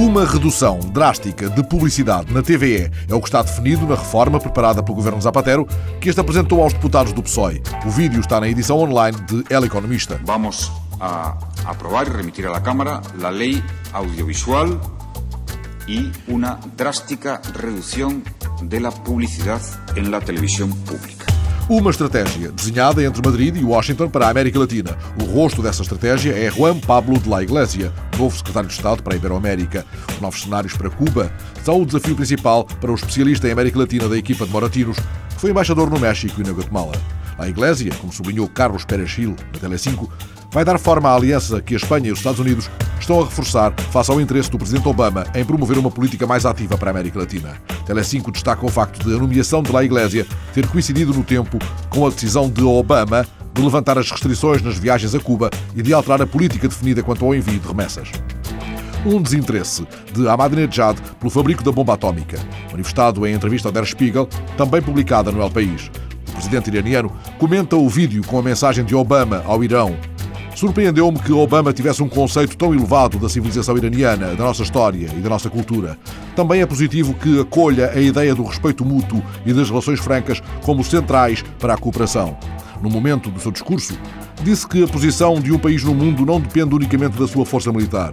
Uma redução drástica de publicidade na TVE é o que está definido na reforma preparada pelo governo Zapatero, que este apresentou aos deputados do PSOE. O vídeo está na edição online de El Economista. Vamos a aprobar e remitir a la Cámara la ley audiovisual y una drástica reducción de la publicidad en la televisión pública. Uma estratégia desenhada entre Madrid e Washington para a América Latina. O rosto dessa estratégia é Juan Pablo de la Iglesia, novo secretário de Estado para a Iberoamérica. Os novos cenários para Cuba são o desafio principal para o especialista em América Latina da equipa de Moratinos, que foi embaixador no México e na Guatemala. A Iglesia, como sublinhou Carlos Pérez Gil, na Tele5, vai dar forma à aliança que a Espanha e os Estados Unidos estão a reforçar face ao interesse do presidente Obama em promover uma política mais ativa para a América Latina. Tele5 destaca o facto de a nomeação de La Iglesia ter coincidido no tempo com a decisão de Obama de levantar as restrições nas viagens a Cuba e de alterar a política definida quanto ao envio de remessas um desinteresse de Ahmadinejad pelo fabrico da bomba atómica, manifestado em entrevista ao Der Spiegel, também publicada no El País. O presidente iraniano comenta o vídeo com a mensagem de Obama ao Irão, Surpreendeu-me que Obama tivesse um conceito tão elevado da civilização iraniana, da nossa história e da nossa cultura. Também é positivo que acolha a ideia do respeito mútuo e das relações francas como centrais para a cooperação. No momento do seu discurso, disse que a posição de um país no mundo não depende unicamente da sua força militar.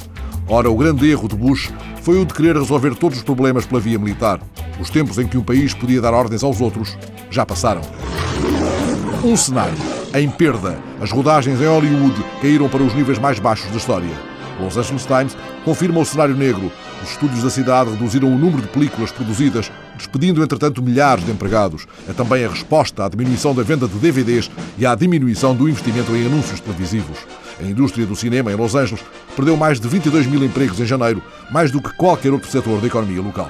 Ora, o grande erro de Bush foi o de querer resolver todos os problemas pela via militar. Os tempos em que um país podia dar ordens aos outros já passaram. Um cenário em perda. As rodagens em Hollywood caíram para os níveis mais baixos da história. Los Angeles Times confirma o cenário negro. Os estúdios da cidade reduziram o número de películas produzidas, despedindo, entretanto, milhares de empregados. É também a resposta à diminuição da venda de DVDs e à diminuição do investimento em anúncios televisivos. A indústria do cinema em Los Angeles perdeu mais de 22 mil empregos em janeiro, mais do que qualquer outro setor da economia local.